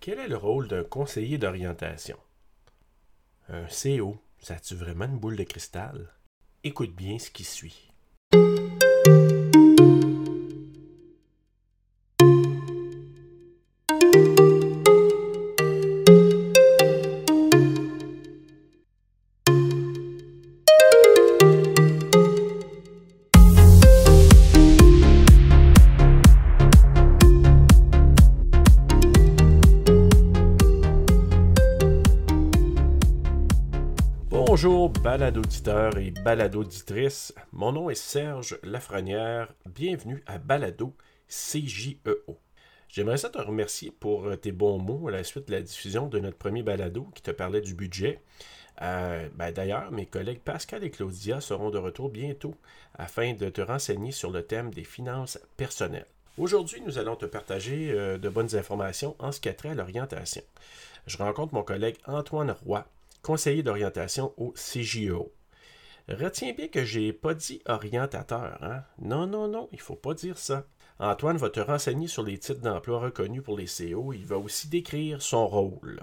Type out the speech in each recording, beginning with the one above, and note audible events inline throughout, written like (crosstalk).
Quel est le rôle d'un conseiller d'orientation? Un CO, ça a-tu vraiment une boule de cristal? Écoute bien ce qui suit. Bonjour, balado-auditeur et balado-auditrice. Mon nom est Serge Lafrenière. Bienvenue à Balado CJEO. J'aimerais ça te remercier pour tes bons mots à la suite de la diffusion de notre premier balado qui te parlait du budget. Euh, ben, D'ailleurs, mes collègues Pascal et Claudia seront de retour bientôt afin de te renseigner sur le thème des finances personnelles. Aujourd'hui, nous allons te partager euh, de bonnes informations en ce qui a trait à l'orientation. Je rencontre mon collègue Antoine Roy, conseiller d'orientation au CJO. Retiens bien que j'ai pas dit orientateur, hein? Non, non, non, il faut pas dire ça. Antoine va te renseigner sur les titres d'emploi reconnus pour les CO. Il va aussi décrire son rôle.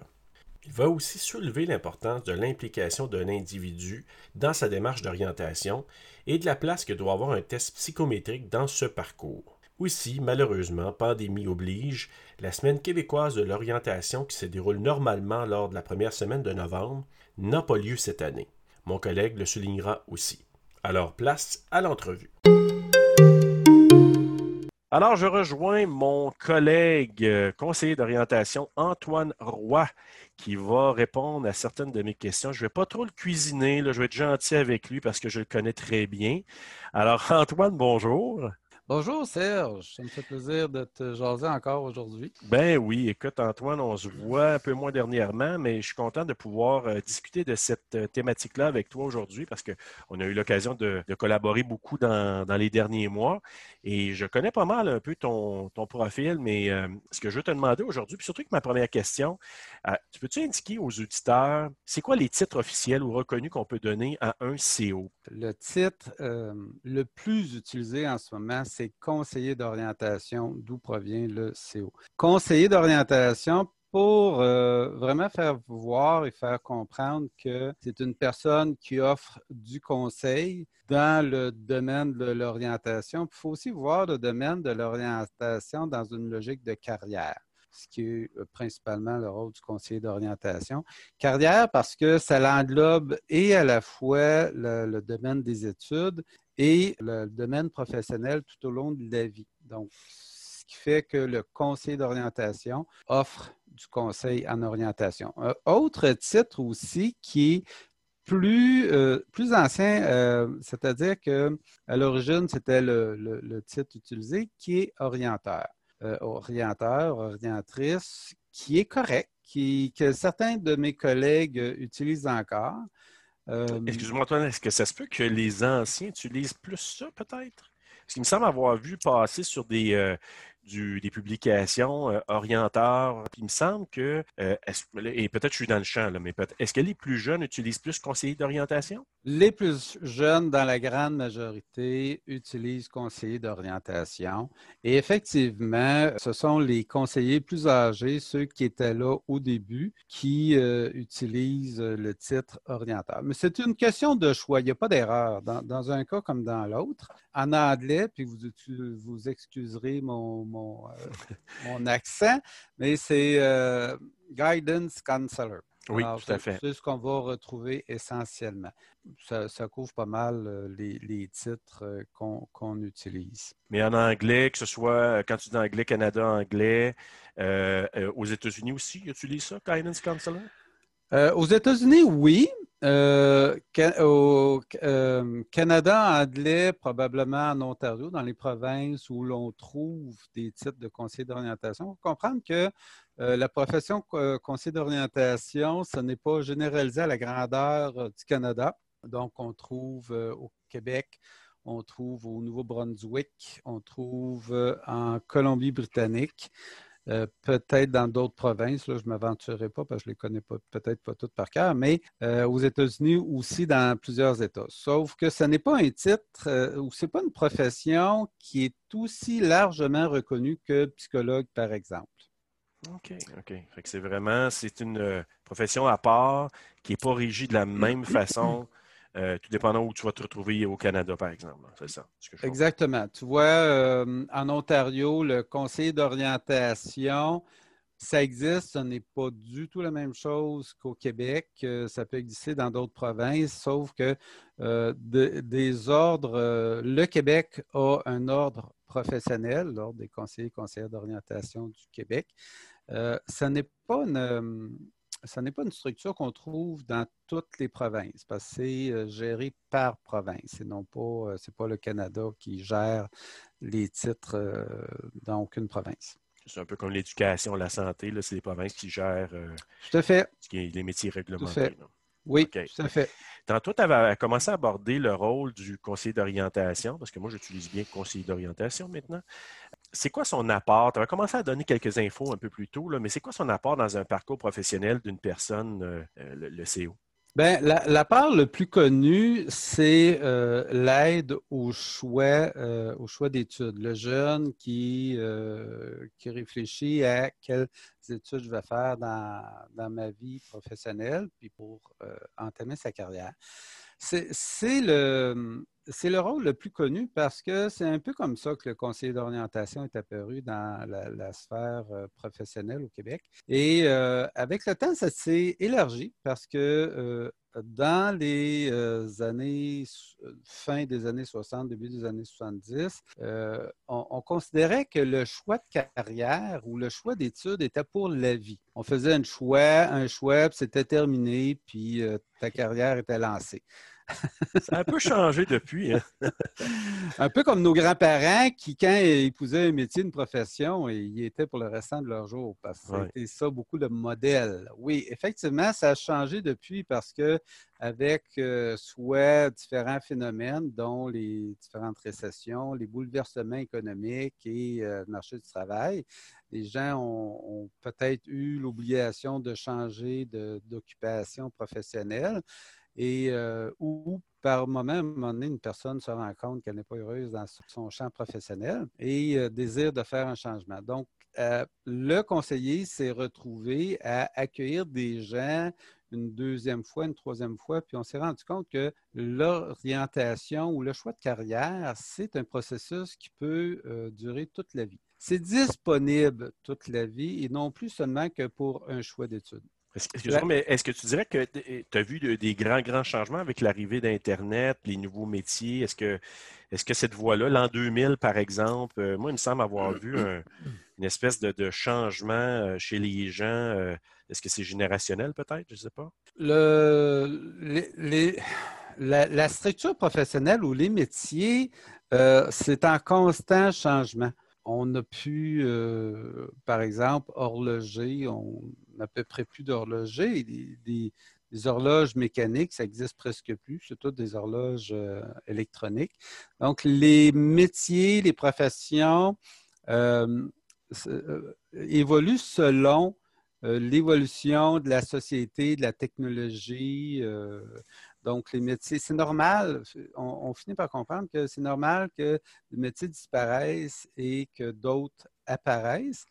Il va aussi soulever l'importance de l'implication d'un individu dans sa démarche d'orientation et de la place que doit avoir un test psychométrique dans ce parcours. Aussi, malheureusement, pandémie oblige, la semaine québécoise de l'orientation qui se déroule normalement lors de la première semaine de novembre n'a pas lieu cette année. Mon collègue le soulignera aussi. Alors, place à l'entrevue. Alors, je rejoins mon collègue euh, conseiller d'orientation, Antoine Roy, qui va répondre à certaines de mes questions. Je ne vais pas trop le cuisiner, je vais être gentil avec lui parce que je le connais très bien. Alors, (laughs) Antoine, bonjour. Bonjour Serge, ça me fait plaisir de te jaser encore aujourd'hui. Ben oui, écoute Antoine, on se voit un peu moins dernièrement, mais je suis content de pouvoir euh, discuter de cette euh, thématique-là avec toi aujourd'hui parce qu'on a eu l'occasion de, collaborer beaucoup dans, les derniers mois et je connais pas mal un peu ton, profil, mais euh, ce que je veux te demander aujourd'hui, puis surtout que ma première question, tu peux-tu indiquer aux auditeurs, c'est quoi les titres officiels ou reconnus qu'on peut donner à un CO? Le titre le plus utilisé en ce moment, c'est conseiller d'orientation, d'où provient le CO. Conseiller d'orientation pour euh, vraiment faire voir et faire comprendre que c'est une personne qui offre du conseil dans le domaine de l'orientation. Il faut aussi voir le domaine de l'orientation dans une logique de carrière ce qui est euh, principalement le rôle du conseiller d'orientation. Carrière parce que ça l'englobe et à la fois le, domaine des études et le domaine professionnel tout au long de la vie. Donc, ce qui fait que le conseiller d'orientation offre du conseil en orientation. Un autre titre aussi qui est plus, euh, plus ancien, euh, c'est-à-dire qu'à l'origine, c'était le, titre utilisé qui est orienteur. Euh, orienteur, orientrice, qui est correct, qui, que certains de mes collègues utilisent encore. Euh, Excuse-moi, Antoine, est-ce que ça se peut que les anciens utilisent plus ça, peut-être? Parce qu'il me semble avoir vu passer sur des, euh, des publications euh, orienteurs. il me semble que, euh, et peut-être je suis dans le champ, là, mais est-ce que les plus jeunes utilisent plus conseiller d'orientation? Les plus jeunes, dans la grande majorité, utilisent conseiller d'orientation. Et effectivement, ce sont les conseillers plus âgés, ceux qui étaient là au début, qui euh, utilisent le titre orienteur. Mais c'est une question de choix. Il n'y a pas d'erreur dans, dans, un cas comme dans l'autre. En anglais, puis vous, vous excuserez mon euh, mon, accent, mais c'est euh, Guidance Counselor. Oui, tout à fait. C'est ce qu'on va retrouver essentiellement. Ça, couvre pas mal euh, les, titres qu'on utilise. Mais en anglais, que ce soit quand tu dis anglais, Canada, anglais, aux États-Unis aussi, utilise ça, Guidance Counselor? aux États-Unis, oui. Euh, au euh, Canada anglais, probablement en Ontario, dans les provinces où l'on trouve des titres de conseiller d'orientation. Il faut comprendre que euh, la profession conseiller d'orientation, ce n'est pas généralisé à la grandeur du Canada. Donc, on trouve au Québec, on trouve au Nouveau-Brunswick, on trouve en Colombie-Britannique. Euh, peut-être dans d'autres provinces, là, je ne m'aventurerai pas parce que je ne les connais pas, peut-être pas toutes par cœur, mais euh, aux États-Unis aussi dans plusieurs États. Sauf que ce n'est pas un titre euh, ou ce n'est pas une profession qui est aussi largement reconnue que psychologue, par exemple. OK, OK. c'est vraiment, c'est une profession à part qui n'est pas régie de la même façon euh, tout dépendant où tu vas te retrouver au Canada, par exemple. C'est ça. Exactement. Tu vois, euh, en Ontario, le conseiller d'orientation, ça existe, ce n'est pas du tout la même chose qu'au Québec. Euh, ça peut exister dans d'autres provinces, sauf que des ordres, le Québec a un ordre professionnel, l'ordre des conseillers et conseillères d'orientation du Québec. ce n'est pas une ce n'est pas une structure qu'on trouve dans toutes les provinces parce que c'est euh, géré par province et non pas, euh, c'est pas le Canada qui gère les titres euh, dans aucune province. C'est un peu comme l'éducation, la santé, c'est les provinces qui gèrent tout à fait. les métiers réglementés. Oui, tout à fait. Tantôt, tu avais commencé à aborder le rôle du conseiller d'orientation, parce que moi, j'utilise bien conseiller d'orientation maintenant c'est quoi son apport? Tu vas commencé à donner quelques infos un peu plus tôt, mais c'est quoi son apport dans un parcours professionnel d'une personne, euh, euh, le, CO? Bien, l'apport le plus connu, c'est euh, l'aide au choix, au choix d'études. Le jeune qui, qui réfléchit à quelles études je vais faire dans, dans ma vie professionnelle, puis pour entamer sa carrière. C'est le, rôle le plus connu parce que c'est un peu comme ça que le conseiller d'orientation est apparu dans la, sphère euh, professionnelle au Québec. Et euh, avec le temps, ça s'est élargi parce que euh, dans les années, fin des années 60, début des années 70, on, on, considérait que le choix de carrière ou le choix d'études était pour la vie. On faisait un choix, un choix, puis c'était terminé, puis ta carrière était lancée. Ça a un peu changé depuis. Hein. (laughs) un peu comme nos grands-parents qui, quand ils épousaient un métier, une profession, ils étaient pour le restant de leur jour. Parce que c'était ça, beaucoup de modèles. Oui, effectivement, ça a changé depuis parce que avec euh, soit différents phénomènes, dont les différentes récessions, les bouleversements économiques et euh, le marché du travail, les gens ont, peut-être eu l'obligation de changer d'occupation professionnelle et euh, où par moment, à un moment donné, une personne se rend compte qu'elle n'est pas heureuse dans son champ professionnel et euh, désire de faire un changement. Donc, euh, le conseiller s'est retrouvé à accueillir des gens une deuxième fois, une troisième fois, puis on s'est rendu compte que l'orientation ou le choix de carrière, c'est un processus qui peut durer toute la vie. C'est disponible toute la vie et non plus seulement que pour un choix d'études. Excuse-moi, mais est-ce que tu dirais que tu as vu des grands, grands changements avec l'arrivée d'Internet, les nouveaux métiers? Est-ce que, est que cette voie-là, l'an 2000, par exemple, euh, moi, il me semble avoir vu une espèce de, changement euh, chez les gens. Euh, est-ce que c'est générationnel, peut-être? Je ne sais pas. Le, la, structure professionnelle ou les métiers, c'est en constant changement on a pu, par exemple, horloger, on à peu près plus d'horlogers. Des, horloges mécaniques, ça n'existe presque plus. Toutes des horloges euh, électroniques. Donc, les métiers, les professions euh, euh, évoluent selon l'évolution de la société, de la technologie. donc, les métiers, c'est normal, on, finit par comprendre que c'est normal que les métiers disparaissent et que d'autres apparaissent.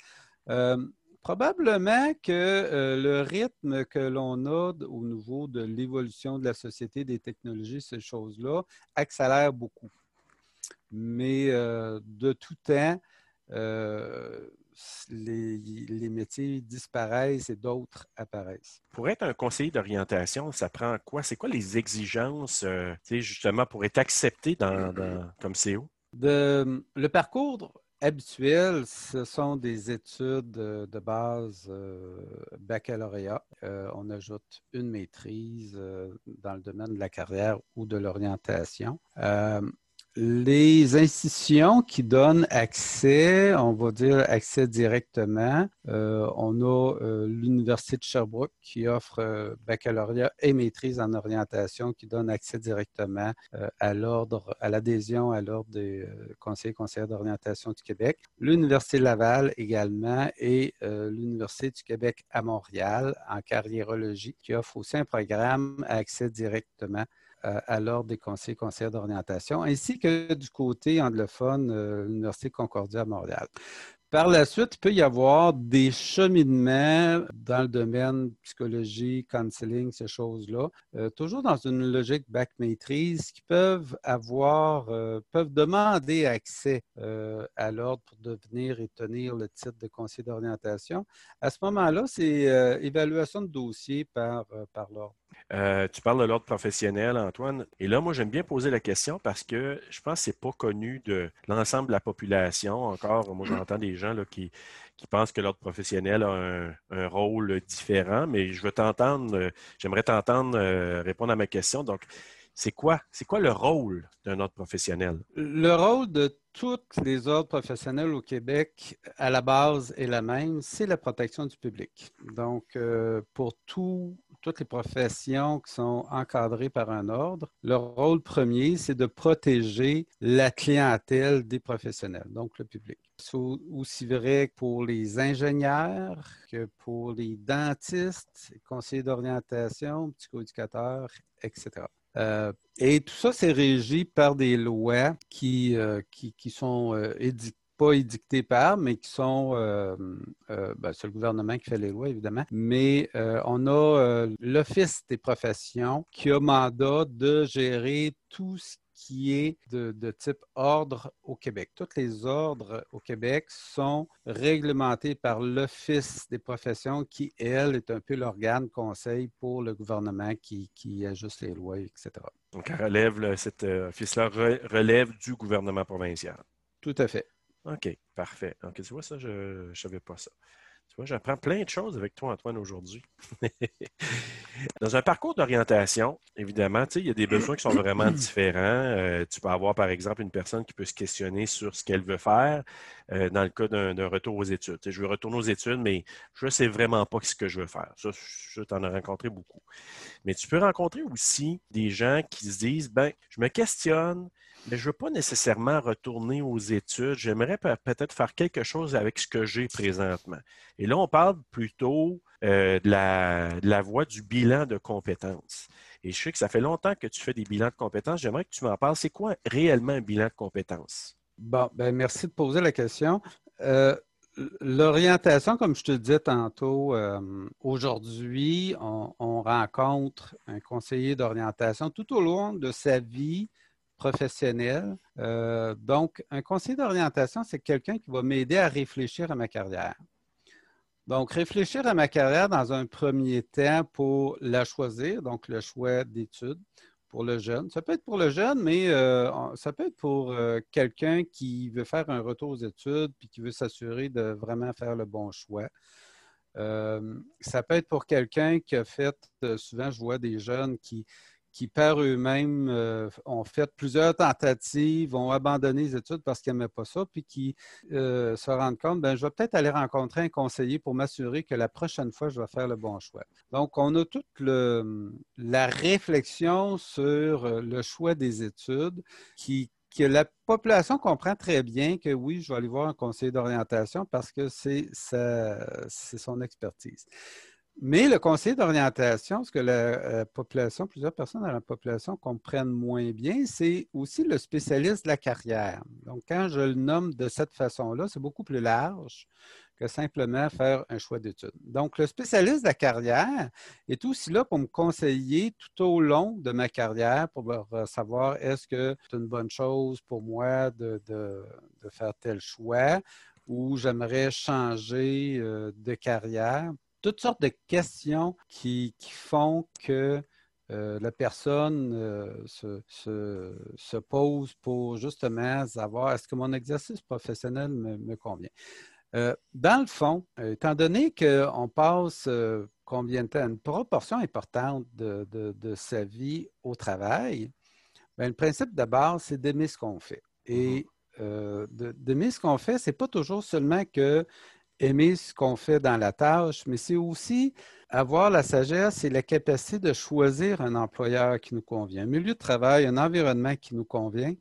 Probablement que euh, le rythme que l'on a au niveau de l'évolution de la société, des technologies, ces choses-là, accélère beaucoup. Mais euh, de tout temps, euh, les, métiers disparaissent et d'autres apparaissent. Pour être un conseiller d'orientation, ça prend quoi? C'est quoi les exigences, justement, pour être accepté dans, comme CO? le parcours habituel, ce sont des études de base euh, baccalauréat. Euh, on ajoute une maîtrise euh, dans le domaine de la carrière ou de l'orientation les institutions qui donnent accès, on va dire accès directement, euh, on a euh, l'Université de Sherbrooke qui offre euh, baccalauréat et maîtrise en orientation qui donne accès directement à l'ordre, à l'adhésion à l'ordre des conseillers et conseillères d'orientation du Québec. L'Université Laval également et l'Université du Québec à Montréal en carriérologie qui offre aussi un programme à accès directement à, l'ordre des conseillers conseillers d'orientation, ainsi que du côté anglophone, euh, l'Université Concordia à Montréal. Par la suite, il peut y avoir des cheminements dans le domaine psychologie, counseling, ces choses-là, euh, toujours dans une logique bac maîtrise, qui peuvent avoir, euh, peuvent demander accès euh, à l'ordre pour devenir et tenir le titre de conseiller d'orientation. À ce moment-là, c'est évaluation de dossier par, par l'ordre. Euh, tu parles de l'ordre professionnel, Antoine. Et là, moi, j'aime bien poser la question parce que je pense que ce n'est pas connu de l'ensemble de la population. Encore, moi, j'entends des gens là, qui, pensent que l'ordre professionnel a un, rôle différent, mais je veux t'entendre, euh, j'aimerais t'entendre euh, répondre à ma question. Donc, c'est quoi, c'est quoi le rôle d'un ordre professionnel? Le rôle de tous les ordres professionnels au Québec, à la base, est la même, c'est la protection du public. Donc, pour tout toutes les professions qui sont encadrées par un ordre, leur rôle premier, c'est de protéger la clientèle des professionnels, donc le public. C'est aussi vrai pour les ingénieurs que pour les dentistes, conseillers d'orientation, psychoéducateurs, etc. Euh, et tout ça, c'est régi par des lois qui, euh, qui, sont euh, édictées pas édictés par, mais qui sont, euh, euh, ben, c'est le gouvernement qui fait les lois, évidemment, mais euh, on a l'Office des professions qui a mandat de gérer tout ce qui est de, type ordre au Québec. Tous les ordres au Québec sont réglementés par l'Office des professions qui, elle, est un peu l'organe conseil pour le gouvernement qui, ajuste les lois, etc. Donc, relève, cet office-là relève du gouvernement provincial. Tout à fait. OK, parfait. Donc, tu vois, ça, je ne savais pas ça. Tu vois, j'apprends plein de choses avec toi, Antoine, aujourd'hui. (laughs) Dans un parcours d'orientation, évidemment, il y a des besoins qui sont vraiment différents. Euh, tu peux avoir, par exemple, une personne qui peut se questionner sur ce qu'elle veut faire euh, dans le cas d'un retour aux études. je veux retourner aux études, mais je ne sais vraiment pas ce que je veux faire. Ça, je t'en ai rencontré beaucoup. Mais tu peux rencontrer aussi des gens qui se disent, ben, je me questionne, mais je ne veux pas nécessairement retourner aux études. J'aimerais peut-être faire quelque chose avec ce que j'ai présentement. Et là, on parle plutôt euh, de, la, de, la, voie du bilan de compétences. Et je sais que ça fait longtemps que tu fais des bilans de compétences. J'aimerais que tu m'en parles. C'est quoi réellement un bilan de compétences? Bon, ben merci de poser la question. Euh, l'orientation, comme je te disais tantôt, euh, aujourd'hui, on, on, rencontre un conseiller d'orientation tout au long de sa vie professionnel. Euh, donc, un conseiller d'orientation, c'est quelqu'un qui va m'aider à réfléchir à ma carrière. Donc, réfléchir à ma carrière dans un premier temps pour la choisir, donc le choix d'études pour le jeune. Ça peut être pour le jeune, mais euh, ça peut être pour euh, quelqu'un qui veut faire un retour aux études puis qui veut s'assurer de vraiment faire le bon choix. ça peut être pour quelqu'un qui a fait, souvent je vois des jeunes qui, qui par eux-mêmes euh, ont fait plusieurs tentatives, ont abandonné les études parce qu'ils n'aimaient pas ça, puis qui euh, se rendent compte, ben, je vais peut-être aller rencontrer un conseiller pour m'assurer que la prochaine fois, je vais faire le bon choix. Donc, on a toute la réflexion sur euh, le choix des études qui, que la population comprend très bien que oui, je vais aller voir un conseiller d'orientation parce que c'est son expertise. Mais le conseiller d'orientation, ce que la euh, population, plusieurs personnes dans la population comprennent moins bien, c'est aussi le spécialiste de la carrière. Donc, quand je le nomme de cette façon-là, c'est beaucoup plus large que simplement faire un choix d'études. Donc, le spécialiste de la carrière est aussi là pour me conseiller tout au long de ma carrière pour savoir est-ce que c'est une bonne chose pour moi de, faire tel choix ou j'aimerais changer euh, de carrière toutes sortes de questions qui, font que euh, la personne euh, se, pose pour justement savoir est-ce que mon exercice professionnel me, convient. Euh, dans le fond, étant donné qu'on passe combien de temps, une proportion importante de, sa vie au travail, bien, le principe de base, c'est d'aimer ce qu'on fait. Et mm-hmm. d'aimer ce qu'on fait, ce n'est pas toujours seulement que aimer ce qu'on fait dans la tâche, mais c'est aussi avoir la sagesse et la capacité de choisir un employeur qui nous convient, un milieu de travail, un environnement qui nous convient.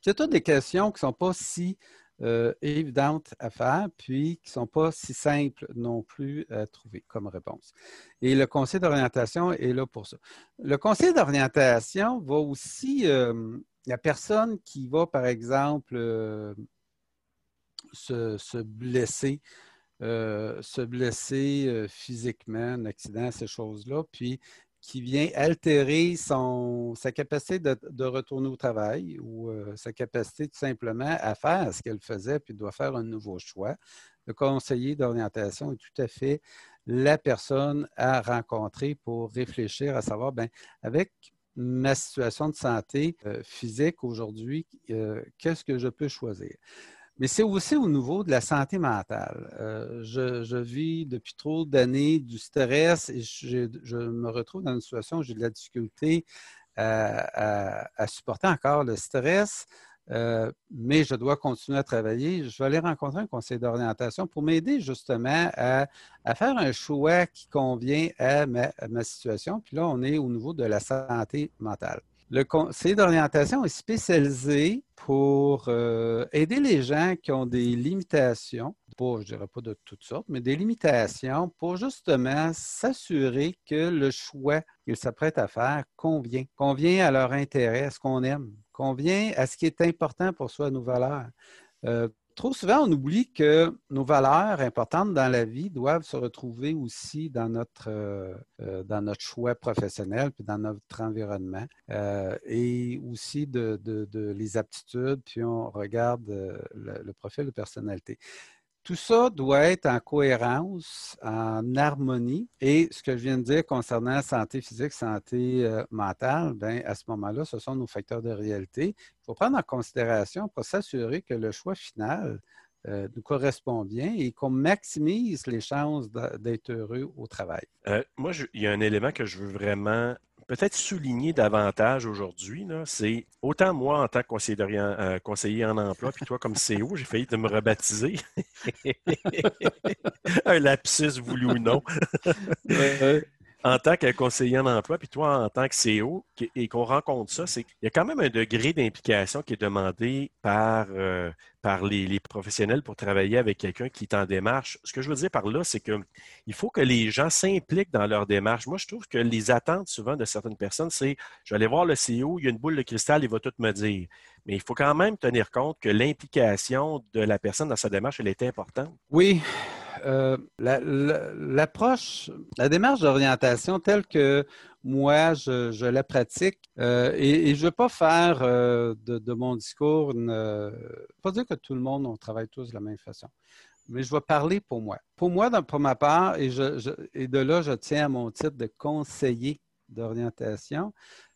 C'est toutes des questions qui ne sont pas si euh, évidentes à faire, puis qui ne sont pas si simples non plus à trouver comme réponse. Et le conseil d'orientation est là pour ça. Le conseil d'orientation va aussi, euh, la personne qui va, par exemple, euh, se, blesser, se blesser physiquement, un accident, ces choses-là, puis qui vient altérer sa capacité de, retourner au travail ou sa capacité tout simplement à faire ce qu'elle faisait, puis doit faire un nouveau choix. Le conseiller d'orientation est tout à fait la personne à rencontrer pour réfléchir à savoir, bien, avec ma situation de santé euh, physique aujourd'hui, euh, qu'est-ce que je peux choisir? Mais c'est aussi au niveau de la santé mentale. Euh, je, vis depuis trop d'années du stress et je, me retrouve dans une situation où j'ai de la difficulté à supporter encore le stress. Euh, mais je dois continuer à travailler. Je vais aller rencontrer un conseiller d'orientation pour m'aider justement à, faire un choix qui convient à ma, situation. Puis là, on est au niveau de la santé mentale. Le conseiller d'orientation est spécialisé pour euh, aider les gens qui ont des limitations, pas, je dirais pas de toutes sortes, mais des limitations pour justement s'assurer que le choix qu'ils s'apprêtent à faire convient, convient à leur intérêt, à ce qu'on aime, convient à ce qui est important pour soi, nos valeurs. Euh, trop souvent, on oublie que nos valeurs importantes dans la vie doivent se retrouver aussi dans notre, euh, euh, dans notre choix professionnel, puis dans notre environnement, et aussi de, les aptitudes, puis on regarde le profil de personnalité. Tout ça doit être en cohérence, en harmonie. Et ce que je viens de dire concernant la santé physique, santé euh, mentale, bien, à ce moment-là, ce sont nos facteurs de réalité. Il faut prendre en considération pour s'assurer que le choix final euh, nous correspond bien et qu'on maximise les chances d'être heureux au travail. Euh, moi, il y a un élément que je veux vraiment peut-être souligner davantage aujourd'hui, c'est autant moi en tant que conseiller, euh, conseiller en emploi, puis toi comme CEO, j'ai failli te me rebaptiser. (laughs) (laughs) Un lapsus voulu ou non. En tant que conseiller en emploi, puis toi en tant que CEO, et qu'on rencontre ça, c'est qu'il y a quand même un degré d'implication qui est demandé par, euh, par les, professionnels pour travailler avec quelqu'un qui est en démarche. Ce que je veux dire par là, c'est qu'il faut que les gens s'impliquent dans leur démarche. Moi, je trouve que les attentes souvent de certaines personnes, c'est je vais aller voir le CEO, il y a une boule de cristal, il va tout me dire. Mais il faut quand même tenir compte que l'implication de la personne dans sa démarche, elle est importante. Oui. Euh, l'approche, la, démarche d'orientation telle que moi, je, la pratique. Euh, et, je ne veux pas faire euh, de, mon discours, une, pas dire que tout le monde, on travaille tous de la même façon, mais je vais parler pour moi. Pour moi, pour ma part, et, et de là, je tiens à mon titre de conseiller d'orientation,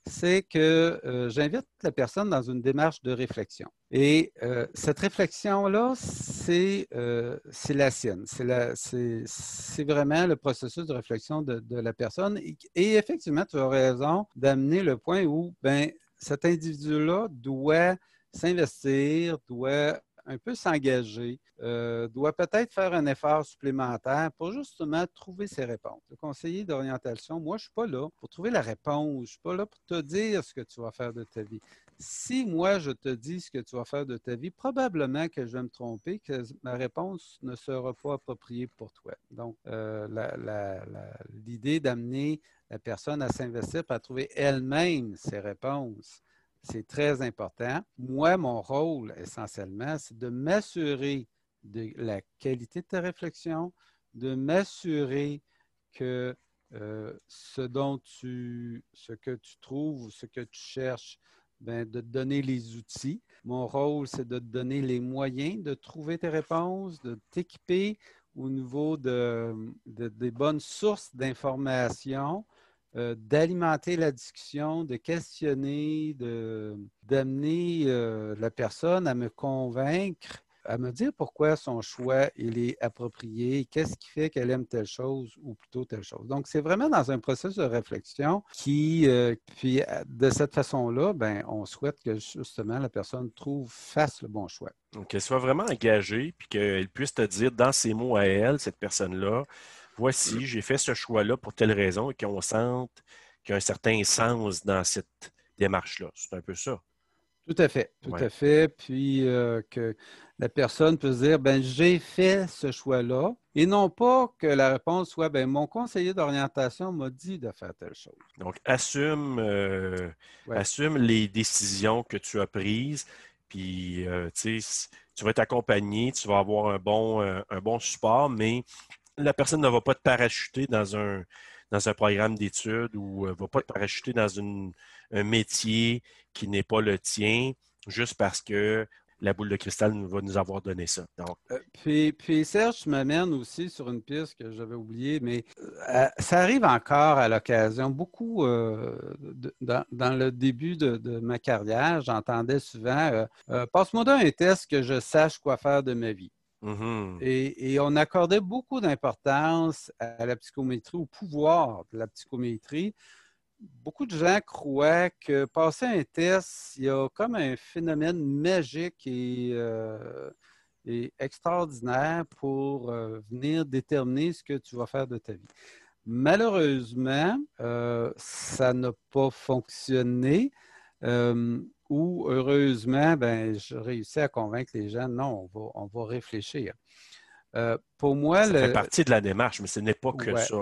c'est que euh, j'invite la personne dans une démarche de réflexion. Et euh, cette réflexion-là, c'est euh, la sienne. C'est vraiment le processus de réflexion de, la personne. Et, effectivement, tu as raison d'amener le point où ben, cet individu-là doit s'investir, doit un peu s'engager, euh, doit peut-être faire un effort supplémentaire pour justement trouver ses réponses. Le conseiller d'orientation, moi, je ne suis pas là pour trouver la réponse. Je ne suis pas là pour te dire ce que tu vas faire de ta vie. Si moi, je te dis ce que tu vas faire de ta vie, probablement que je vais me tromper, que ma réponse ne sera pas appropriée pour toi. Donc, euh, l'idée d'amener la personne à s'investir pour trouver elle-même ses réponses c'est très important. Moi, mon rôle, essentiellement, c'est de m'assurer de la qualité de ta réflexion, de m'assurer que euh, ce dont tu, ce que tu trouves, ce que tu cherches, ben, de te donner les outils. Mon rôle, c'est de te donner les moyens de trouver tes réponses, de t'équiper au niveau de, des bonnes sources d'informations euh, d'alimenter la discussion, de questionner, d'amener euh, la personne à me convaincre, à me dire pourquoi son choix il est approprié, qu'est-ce qui fait qu'elle aime telle chose ou plutôt telle chose. Donc, c'est vraiment dans un processus de réflexion qui, euh, puis de cette façon-là, ben, on souhaite que justement la personne trouve, fasse le bon choix. Donc, qu'elle soit vraiment engagée, puis qu'elle puisse te dire dans ses mots à elle, cette personne-là, voici, j'ai fait ce choix-là pour telle raison et qu'on sente qu'il y a un certain sens dans cette démarche-là. C'est un peu ça. Tout à fait, tout à fait. Puis euh, que la personne peut se dire, ben j'ai fait ce choix-là, et non pas que la réponse soit, ben mon conseiller d'orientation m'a dit de faire telle chose. Donc assume, euh, assume les décisions que tu as prises Puis, tu vas être accompagné, tu vas avoir un bon, un bon support, mais la personne ne va pas te parachuter dans un, programme d'études ou ne va pas te parachuter dans un métier qui n'est pas le tien juste parce que la boule de cristal va nous avoir donné ça. Euh, puis, Serge, tu m'amènes aussi sur une piste que j'avais oubliée, mais euh, ça arrive encore à l'occasion. Beaucoup, euh, dans, le début de, ma carrière, j'entendais souvent Passe-moi un test que je sache quoi faire de ma vie. Mm-hmm. et, on accordait beaucoup d'importance à la psychométrie, au pouvoir de la psychométrie beaucoup de gens croient que passer un test, il y a comme un phénomène magique et, euh, extraordinaire pour euh, venir déterminer ce que tu vas faire de ta vie. Malheureusement, euh, ça n'a pas fonctionné. Ou heureusement, ben, je réussis à convaincre les gens, non, on va, on va réfléchir. Euh, pour moi, ça fait partie de la démarche, mais ce n'est pas que ça.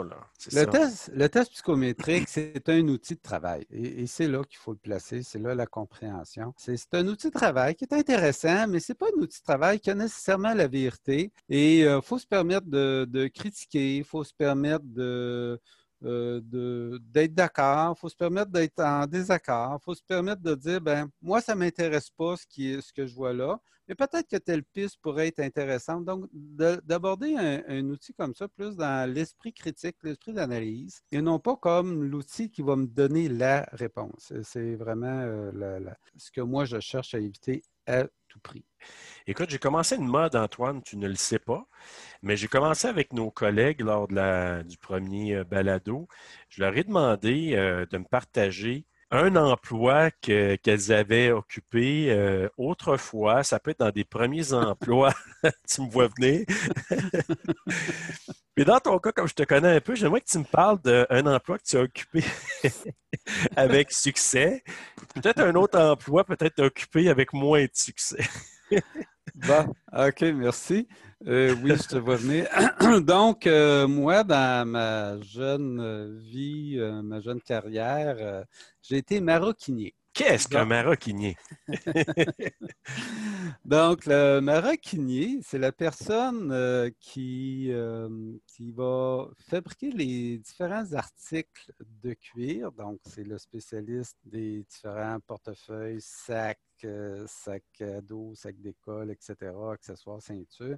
Le, Test, le, Test, psychométrique, c'est un outil de travail. Et, c'est là qu'il faut le placer. C'est là la compréhension. C'est un outil de travail qui est intéressant, mais ce n'est pas un outil de travail qui a nécessairement la vérité. Et il euh, faut se permettre de, critiquer, il faut se permettre de, d'être d'accord, il faut se permettre d'être en désaccord, il faut se permettre de dire, ben moi, ça ne m'intéresse pas ce, qui est, ce que je vois là, mais peut-être que telle piste pourrait être intéressante. Donc, d'aborder un, outil comme ça plus dans l'esprit critique, l'esprit d'analyse, et non pas comme l'outil qui va me donner la réponse. C'est vraiment euh, ce que moi, je cherche à éviter prix. Écoute, j'ai commencé une mode, Antoine, tu ne le sais pas, mais j'ai commencé avec nos collègues lors du premier euh, balado. Je leur ai demandé euh, de me partager un emploi qu'elles avaient occupé euh, autrefois. Ça peut être dans des premiers (laughs) emplois. (laughs) tu me vois venir. (laughs) Mais dans ton cas, comme je te connais un peu, j'aimerais que tu me parles d'un emploi que tu as occupé avec succès. Peut-être un autre emploi, peut-être occupé avec moins de succès. bon, OK, merci. Euh, oui, je te vois venir. (clears throat) Donc, euh, moi, dans ma jeune vie, ma jeune carrière, j'ai été maroquinier. Qu'est-ce qu'un maroquinier? (laughs) Donc, le maroquinier, c'est la personne euh, qui, euh, qui va fabriquer les différents articles de cuir. Donc, c'est le spécialiste des différents portefeuilles, sacs, euh, sacs à dos, sacs d'école, etc., accessoires, ceintures.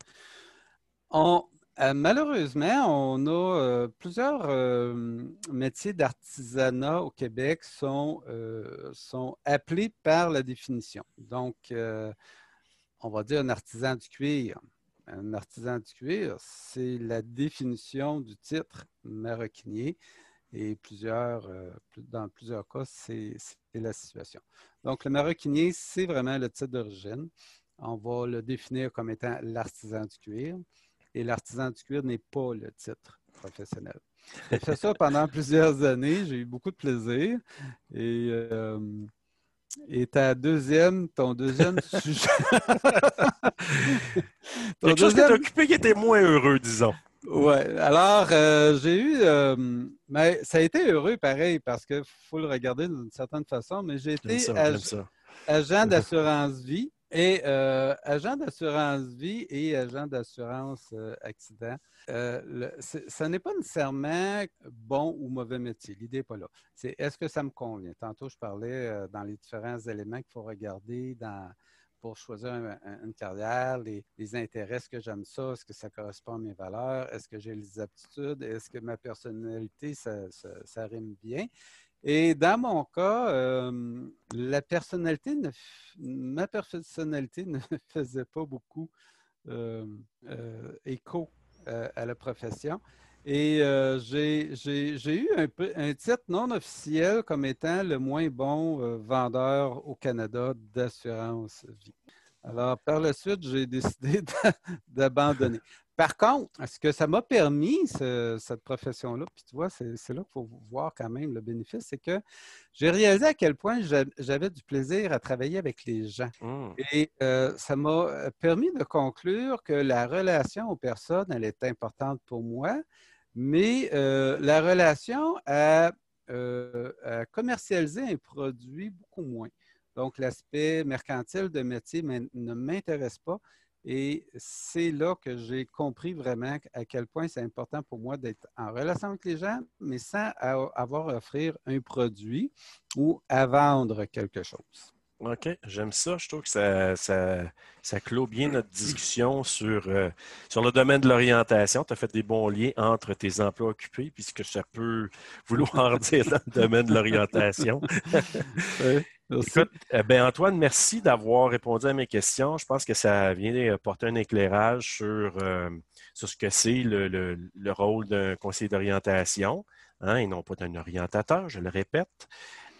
On, euh, malheureusement, on a euh, plusieurs euh, métiers d'artisanat au Québec sont, appelés par la définition. Donc, on va dire un artisan du cuir. Un artisan du cuir, c'est la définition du titre maroquinier et plusieurs, dans plusieurs cas, c'est la situation. Donc, le maroquinier, c'est vraiment le titre d'origine. On va le définir comme étant l'artisan du cuir et l'artisan du cuir n'est pas le titre professionnel. (laughs) J'ai fait ça pendant plusieurs années, j'ai eu beaucoup de plaisir. Et, euh, et ta deuxième, ton deuxième (laughs) sujet. ton Quelque chose qui t'a occupé qui était moins heureux, disons. Oui. Alors, euh, j'ai eu. Euh, mais ça a été heureux pareil parce qu'il faut le regarder d'une certaine façon, mais j'ai été agent (laughs) d'assurance vie et euh, agent d'assurance vie et agent d'assurance euh, accident, euh, ce n'est pas nécessairement bon ou mauvais métier. L'idée n'est pas là. C'est est-ce que ça me convient? Tantôt, je parlais dans les différents éléments qu'il faut regarder pour choisir une carrière, les, intérêts, est-ce que j'aime ça, est-ce que ça correspond à mes valeurs, est-ce que j'ai les aptitudes, est-ce que ma personnalité, ça rime bien? Et dans mon cas, euh, la personnalité ma personnalité ne (laughs) faisait pas beaucoup euh, euh, écho à la profession. Et j'ai eu un, un, titre non officiel comme étant le moins bon vendeur au Canada d'assurance vie. Alors, par la suite, j'ai décidé (laughs) d'abandonner. Par contre, ce que ça m'a permis, cette profession-là, puis tu vois, c'est là qu'il faut voir quand même le bénéfice, c'est que j'ai réalisé à quel point j'avais du plaisir à travailler avec les gens. Mmh. Et euh, ça m'a euh, permis de conclure que la relation aux personnes, elle est importante pour moi, mais euh, la relation à, à commercialiser un produit beaucoup moins. Donc, l'aspect mercantile de métier ne m'intéresse pas. Et c'est là que j'ai compris vraiment à quel point c'est important pour moi d'être en relation avec les gens, mais sans avoir à offrir un produit ou à vendre quelque chose. OK, j'aime ça. Je trouve que ça, ça, clôt bien notre discussion sur, euh, sur le domaine de l'orientation. Tu as fait des bons liens entre tes emplois occupés puisque ça peut vouloir (laughs) dire dans le domaine de l'orientation. (laughs) Écoute, eh ben Antoine, merci d'avoir répondu à mes questions. Je pense que ça vient porter un éclairage sur, euh, sur ce que c'est le, le, rôle d'un conseiller d'orientation, hein, et non pas d'un orientateur, je le répète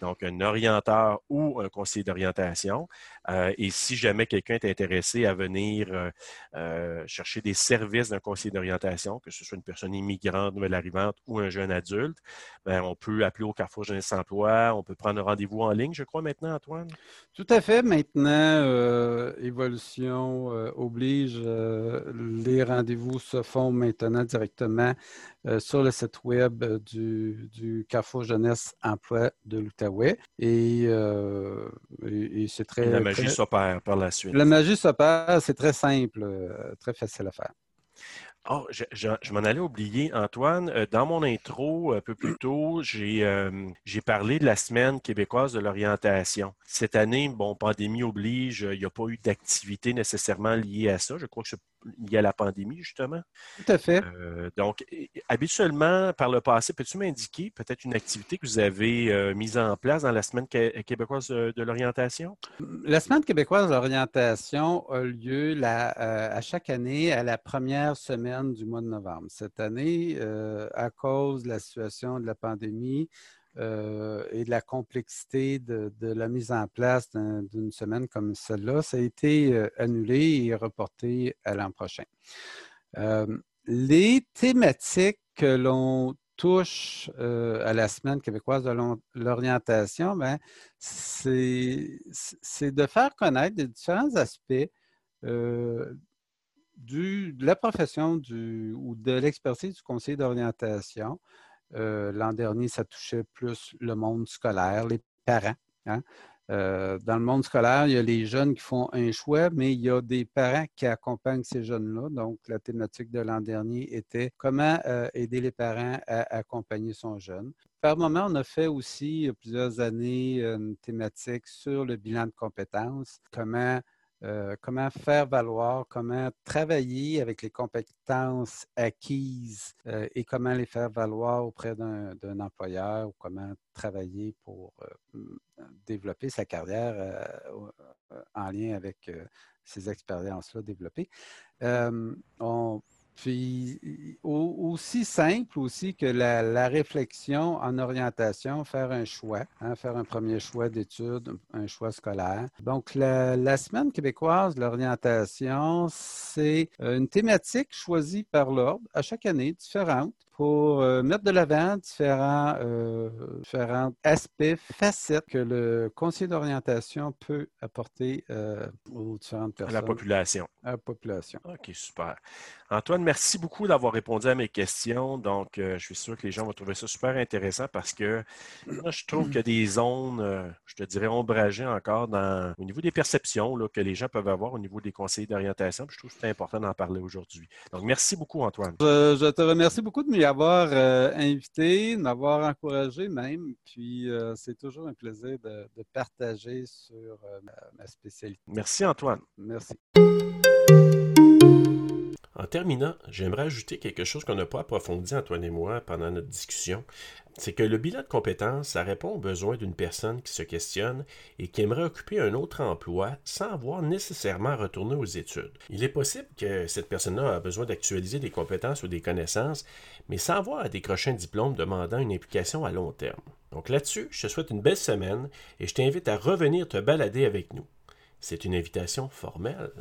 donc un orienteur ou un conseiller d'orientation. Euh, et si jamais quelqu'un est intéressé à venir euh, euh, chercher des services d'un conseiller d'orientation, que ce soit une personne immigrante, nouvelle arrivante ou un jeune adulte, ben, on peut appeler au Carrefour Jeunesse Emploi, on peut prendre un rendez-vous en ligne, je crois, maintenant, Antoine? Tout à fait. Maintenant, évolution oblige, les rendez-vous se font maintenant directement sur le site web du, Carrefour Jeunesse Emploi de l'Outaouais. Et, c'est très magie s'opère par la suite. La magie s'opère, c'est très simple, euh, très facile à faire. Oh, je, m'en allais oublier, Antoine. Euh, dans mon intro, un peu plus tôt, euh, j'ai parlé de la semaine québécoise de l'orientation. Cette année, bon, pandémie oblige, il n'y a pas eu d'activité nécessairement liée à ça. Je crois que c'est lié à la pandémie, justement. Tout à fait. Euh, donc, habituellement, par le passé, peux-tu m'indiquer peut-être une activité que vous avez mise en place dans la semaine québécoise de, l'orientation? La semaine québécoise de l'orientation a lieu à chaque année à la première semaine du mois de novembre. Cette année, euh, à cause de la situation de la pandémie euh, et de la complexité de, la mise en place d'une semaine comme celle-là, ça a été euh, annulé et reporté à l'an prochain. les thématiques que l'on touche à la semaine québécoise de l'orientation, ben, c'est de faire connaître les différents aspects de la profession ou de l'expertise du conseiller d'orientation. Euh, l'an dernier, ça touchait plus le monde scolaire, les parents. Hein. Euh, dans le monde scolaire, il y a les jeunes qui font un choix, mais il y a des parents qui accompagnent ces jeunes-là. Donc, la thématique de l'an dernier était comment euh, aider les parents à accompagner son jeune. Par moment, on a fait aussi, il y a plusieurs années, une thématique sur le bilan de compétences, comment euh, comment faire valoir, comment travailler avec les compétences acquises euh, et comment les faire valoir auprès d'un employeur ou comment travailler pour euh, développer sa carrière en lien avec ces expériences-là développées. Puis aussi simple aussi que la, réflexion en orientation, faire un choix, hein, faire un premier choix d'études, un choix scolaire. Donc, la, semaine québécoise de l'orientation, c'est euh, une thématique choisie par l'ordre à chaque année, différente pour euh, mettre de l'avant différents, euh, différents aspects, facettes que le conseiller d'orientation peut apporter aux différentes personnes. À la population. À la population. OK, super. Antoine, merci beaucoup d'avoir répondu à mes questions. Donc, euh, je suis sûr que les gens vont trouver ça super intéressant parce que moi, je trouve qu'il y a des zones, euh, je te dirais, ombragées encore dans, au niveau des perceptions là, que les gens peuvent avoir au niveau des conseillers d'orientation. Je trouve que c'est important d'en parler aujourd'hui. Donc, merci beaucoup, Antoine. Je, te remercie beaucoup de m'y avoir euh, invité, m'avoir encouragé même. Puis, c'est toujours un plaisir de, partager sur ma spécialité. Merci, Antoine. Merci. En terminant, j'aimerais ajouter quelque chose qu'on n'a pas approfondi, Antoine et moi, pendant notre discussion. C'est que le bilan de compétences, ça répond aux besoins d'une personne qui se questionne et qui aimerait occuper un autre emploi sans avoir nécessairement retourné aux études. Il est possible que cette personne-là a besoin d'actualiser des compétences ou des connaissances, mais sans avoir à décrocher un diplôme demandant une implication à long terme. Donc là-dessus, je te souhaite une belle semaine et je t'invite à revenir te balader avec nous. C'est une invitation formelle.